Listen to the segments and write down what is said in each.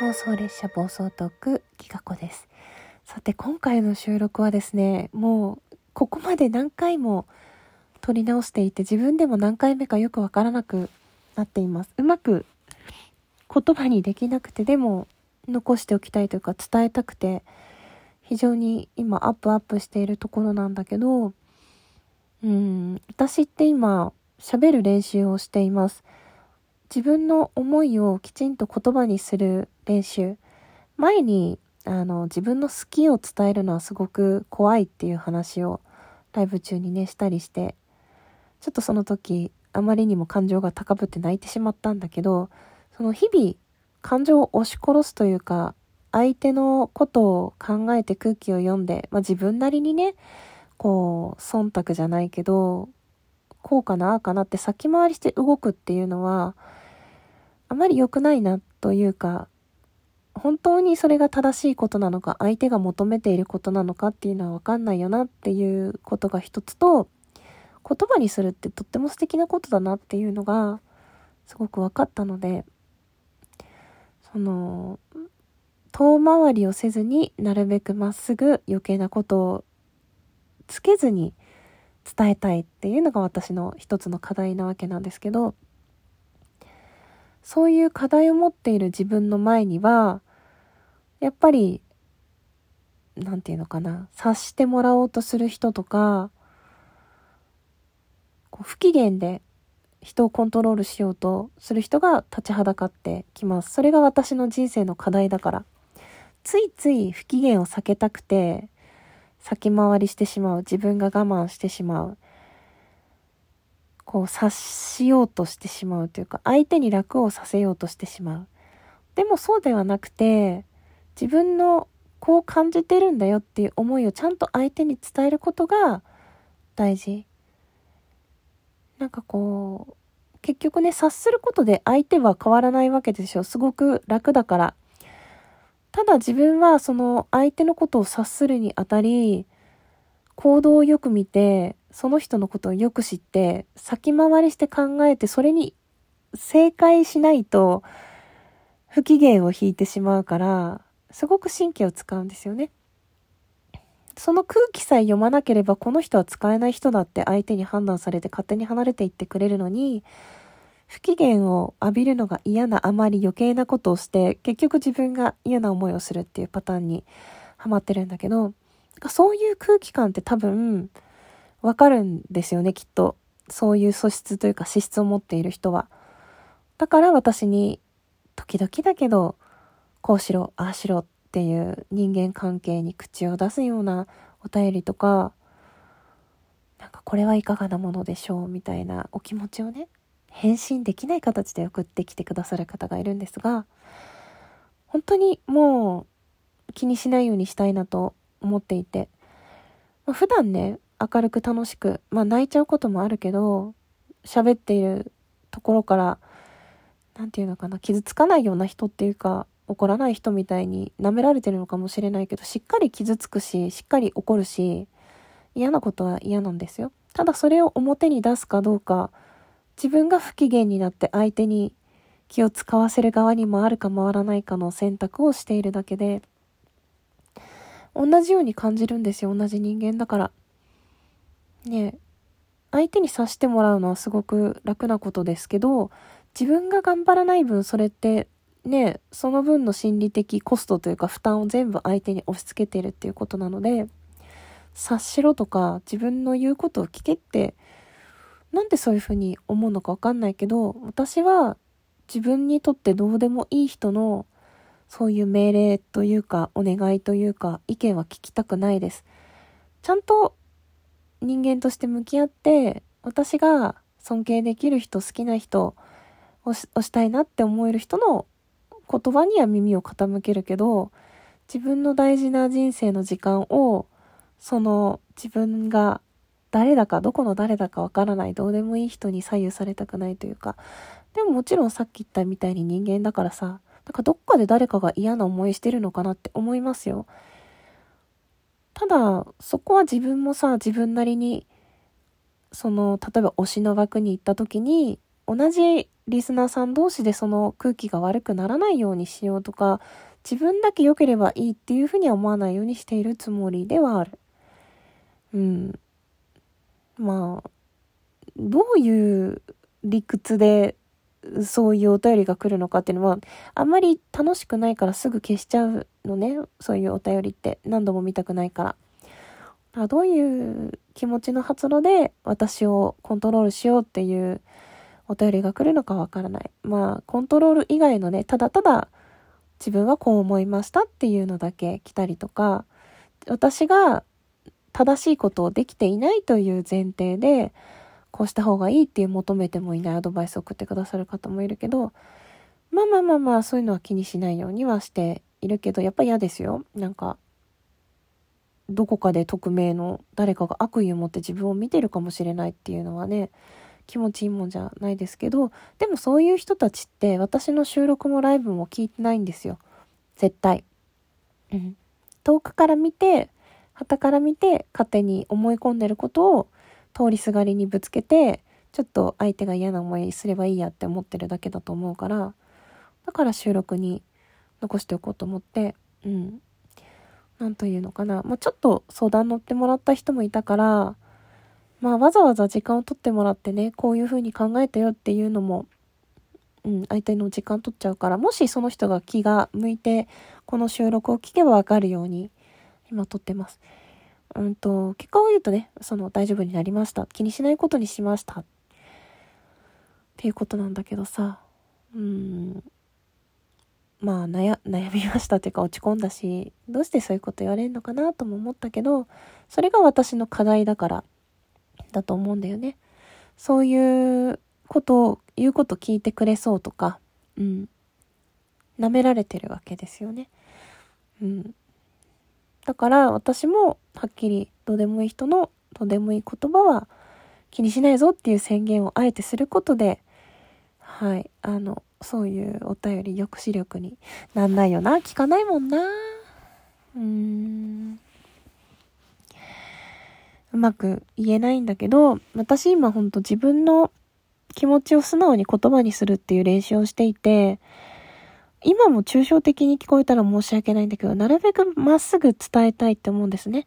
妄想列車暴走トークギガ子です。さて今回の収録はですねもうここまで何回も撮り直していて自分でも何回目かよくわからなくなっています。うまく言葉にできなくてでも残しておきたいというか伝えたくて非常に今アップアップしているところなんだけどうん私って今喋る練習をしています。自分の思いをきちんと言葉にする練習。前にあの自分の好きを伝えるのはすごく怖いっていう話をライブ中にねしたりして。ちょっとその時あまりにも感情が高ぶって泣いてしまったんだけどその日々感情を押し殺すというか相手のことを考えて空気を読んで、まあ、自分なりにねこう忖度じゃないけどこうかなああかなって先回りして動くっていうのはあまり良くないなというか本当にそれが正しいことなのか相手が求めていることなのかっていうのは分かんないよなっていうことが一つと言葉にするってとっても素敵なことだなっていうのがすごく分かったのでその遠回りをせずになるべくまっすぐ余計なことをつけずに伝えたいっていうのが私の一つの課題なわけなんですけどそういう課題を持っている自分の前にはやっぱりなんていうのかな察してもらおうとする人とかこう不機嫌で人をコントロールしようとする人が立ちはだかってきます。それが私の人生の課題だから。ついつい不機嫌を避けたくて、先回りしてしまう。自分が我慢してしまう。こう察しようとしてしまうというか、相手に楽をさせようとしてしまう。でもそうではなくて、自分のこう感じてるんだよっていう思いをちゃんと相手に伝えることが大事。なんかこう、結局ね、察することで相手は変わらないわけでしょ。すごく楽だから。ただ自分はその相手のことを察するにあたり、行動をよく見て、その人のことをよく知って、先回りして考えて、それに正解しないと、不機嫌を引いてしまうから、すごく神経を使うんですよね。その空気さえ読まなければこの人は使えない人だって相手に判断されて勝手に離れていってくれるのに、不機嫌を浴びるのが嫌なあまり余計なことをして、結局自分が嫌な思いをするっていうパターンにハマってるんだけど、そういう空気感って多分、わかるんですよね、きっと。そういう素質というか資質を持っている人は。だから私に、時々だけど、こうしろ、ああしろっていう人間関係に口を出すようなお便りとか、なんかこれはいかがなものでしょうみたいなお気持ちをね、返信できない形で送ってきてくださる方がいるんですが、本当にもう気にしないようにしたいなと思っていて、ま、普段ね、明るく楽しく、まあ泣いちゃうこともあるけど、喋っているところから、なんていうのかな、傷つかないような人っていうか、怒らない人みたいに舐められてるのかもしれないけど、しっかり傷つくし、しっかり怒るし、嫌なことは嫌なんですよ。ただそれを表に出すかどうか、自分が不機嫌になって相手に気を使わせる側に回るか回らないかの選択をしているだけで、同じように感じるんですよ、同じ人間だから。ね相手に察してもらうのはすごく楽なことですけど、自分が頑張らない分それってね、その分の心理的コストというか負担を全部相手に押し付けてるっていうことなので、察しろとか自分の言うことを聞けって、なんでそういうふうに思うのかわかんないけど、私は自分にとってどうでもいい人のそういう命令というかお願いというか意見は聞きたくないです。ちゃんと人間として向き合って私が尊敬できる人好きな人をしたいなって思える人の言葉には耳を傾けるけど、自分の大事な人生の時間を、その自分が誰だか、どこの誰だかわからない、どうでもいい人に左右されたくないというか、でももちろんさっき言ったみたいに人間だからさ、なんかどっかで誰かが嫌な思いしてるのかなって思いますよ。ただ、そこは自分もさ、自分なりに、その、例えば推しの枠に行った時に、同じリスナーさん同士でその空気が悪くならないようにしようとか、自分だけ良ければいいっていうふうには思わないようにしているつもりではある。うん。まあ、どういう理屈でそういうお便りが来るのかっていうのは、あんまり楽しくないからすぐ消しちゃうのね。そういうお便りって。何度も見たくないから。からどういう気持ちの発露で私をコントロールしようっていうお便りが来るのかわからない。まあ、コントロール以外のね、ただただ自分はこう思いましたっていうのだけ来たりとか、私が正しいことをできていないという前提で、こうした方がいいっていう求めてもいないアドバイスを送ってくださる方もいるけど、まあまあまあまあ、そういうのは気にしないようにはしているけど、やっぱ嫌ですよ。なんか、どこかで匿名の誰かが悪意を持って自分を見てるかもしれないっていうのはね、気持ちいいもんじゃないですけど、でもそういう人たちって私の収録もライブも聞いてないんですよ。絶対。遠くから見て、旗から見て勝手に思い込んでることを通りすがりにぶつけて、ちょっと相手が嫌な思いすればいいやって思ってるだけだと思うから、だから収録に残しておこうと思って、うん。なんというのかな。まあ、ちょっと相談乗ってもらった人もいたから、まあ、わざわざ時間を取ってもらってね、こういう風に考えたよっていうのも、うん、相手の時間取っちゃうから、もしその人が気が向いて、この収録を聞けばわかるように、今撮ってます。うんと、結果を言うとね、その大丈夫になりました。気にしないことにしました。っていうことなんだけどさ、うん、まあ悩、悩みましたっていうか落ち込んだし、どうしてそういうこと言われるのかなとも思ったけど、それが私の課題だから、だと思うんだよね。そういうことを、言うこと聞いてくれそうとか、うん。舐められてるわけですよね。うん。だから私もはっきりどうでもいい人のどうでもいい言葉は気にしないぞっていう宣言をあえてすることで、はい、あの、そういうお便り抑止力になんないよな。聞かないもんな。うーん。うまく言えないんだけど、私今ほんと自分の気持ちを素直に言葉にするっていう練習をしていて、今も抽象的に聞こえたら申し訳ないんだけど、なるべくまっすぐ伝えたいって思うんですね。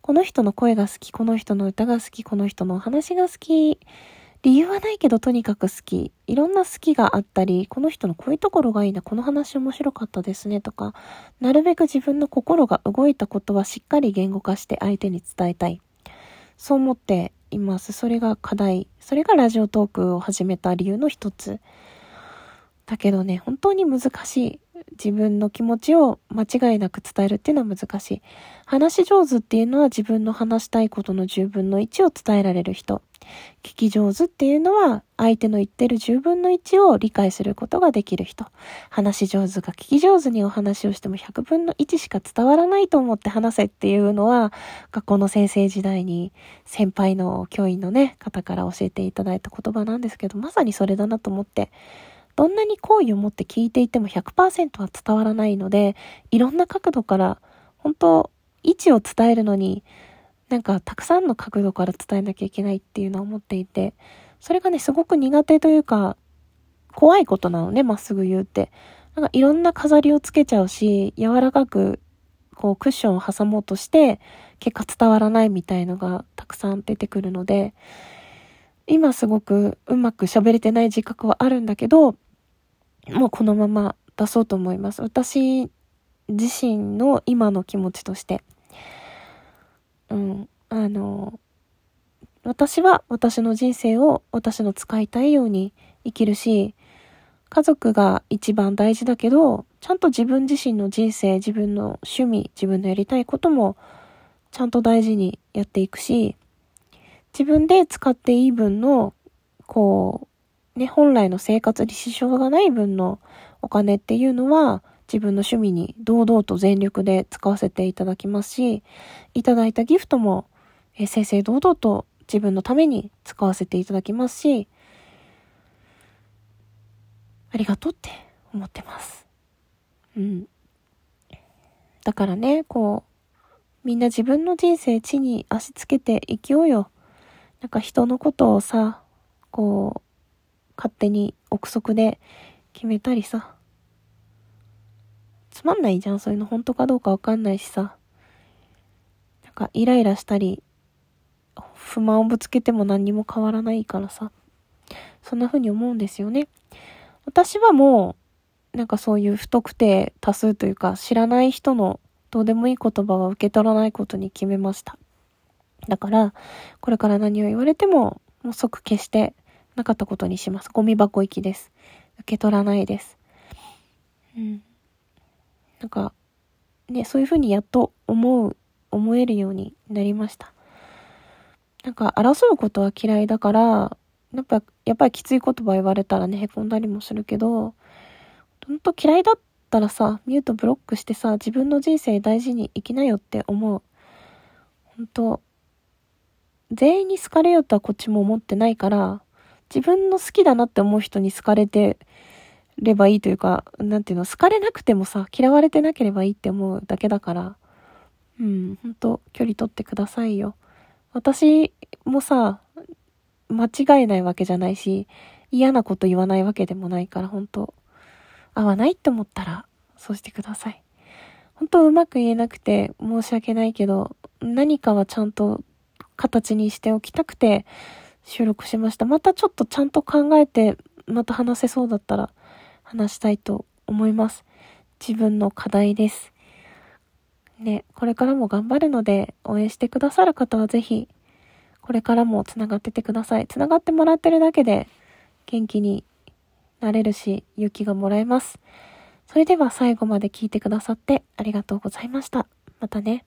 この人の声が好き、この人の歌が好き、この人のお話が好き、理由はないけどとにかく好き。いろんな好きがあったり、この人のこういうところがいいな、この話面白かったですねとか、なるべく自分の心が動いたことはしっかり言語化して相手に伝えたい。そう思っています。それが課題。それがラジオトークを始めた理由の一つ。だけどね、本当に難しい。自分の気持ちを間違いなく伝えるっていうのは難しい。話し上手っていうのは自分の話したいことの10分の1を伝えられる人。聞き上手っていうのは相手の言ってる10分の1を理解することができる人。話し上手が聞き上手にお話をしても100分の1しか伝わらないと思って話せっていうのは学校の先生時代に先輩の教員のね、方から教えていただいた言葉なんですけど、まさにそれだなと思って、どんなに好意を持って聞いていても100%は伝わらないので、いろんな角度から、本当位置を伝えるのに、なんかたくさんの角度から伝えなきゃいけないっていうのは思っていて、それがね、すごく苦手というか、怖いことなのね、まっすぐ言うって。なんかいろんな飾りをつけちゃうし、柔らかく、こうクッションを挟もうとして、結果伝わらないみたいのがたくさん出てくるので、今すごくうまく喋れてない自覚はあるんだけど、もうこのまま出そうと思います。私自身の今の気持ちとして。うん。あの、私は私の人生を私の使いたいように生きるし、家族が一番大事だけど、ちゃんと自分自身の人生、自分の趣味、自分のやりたいことも、ちゃんと大事にやっていくし、自分で使っていい分の、こう、ね、本来の生活に支障がない分のお金っていうのは、自分の趣味に堂々と全力で使わせていただきますし、いただいたギフトも、え正々堂々と自分のために使わせていただきますし、ありがとうって思ってます。うん。だからね、こう、みんな自分の人生地に足つけて生きようよ。なんか人のことをさ、こう、勝手に憶測で決めたりさ。つまんないじゃん、そういうの本当かどうかわかんないしさ。なんかイライラしたり、不満をぶつけても何にも変わらないからさ。そんな風に思うんですよね。私はもう、なんかそういう不特定多数というか、知らない人のどうでもいい言葉は受け取らないことに決めました。だから、これから何を言われても、もう即消してなかったことにします。ゴミ箱行きです。受け取らないです。うん。なんか、ね、そういうふうにやっと思う、思えるようになりました。なんか、争うことは嫌いだから、やっぱ、やっぱりきつい言葉言われたらね、凹んだりもするけど、ほんと嫌いだったらさ、ミュートブロックしてさ、自分の人生大事に生きなよって思う。本当全員に好かれようとはこっちも思ってないから、自分の好きだなって思う人に好かれてればいいというか、なんていうの、好かれなくてもさ、嫌われてなければいいって思うだけだから、うん、ほんと、距離取ってくださいよ。私もさ、間違えないわけじゃないし、嫌なこと言わないわけでもないから、ほんと、合わないって思ったら、そうしてください。本当うまく言えなくて申し訳ないけど、何かはちゃんと形にしておきたくて収録しました。またちょっとちゃんと考えて、また話せそうだったら話したいと思います。自分の課題です。ね、これからも頑張るので、応援してくださる方はぜひ、これからも繋がっててください。繋がってもらってるだけで、元気になれるし、勇気がもらえます。それでは最後まで聞いてくださってありがとうございました。またね。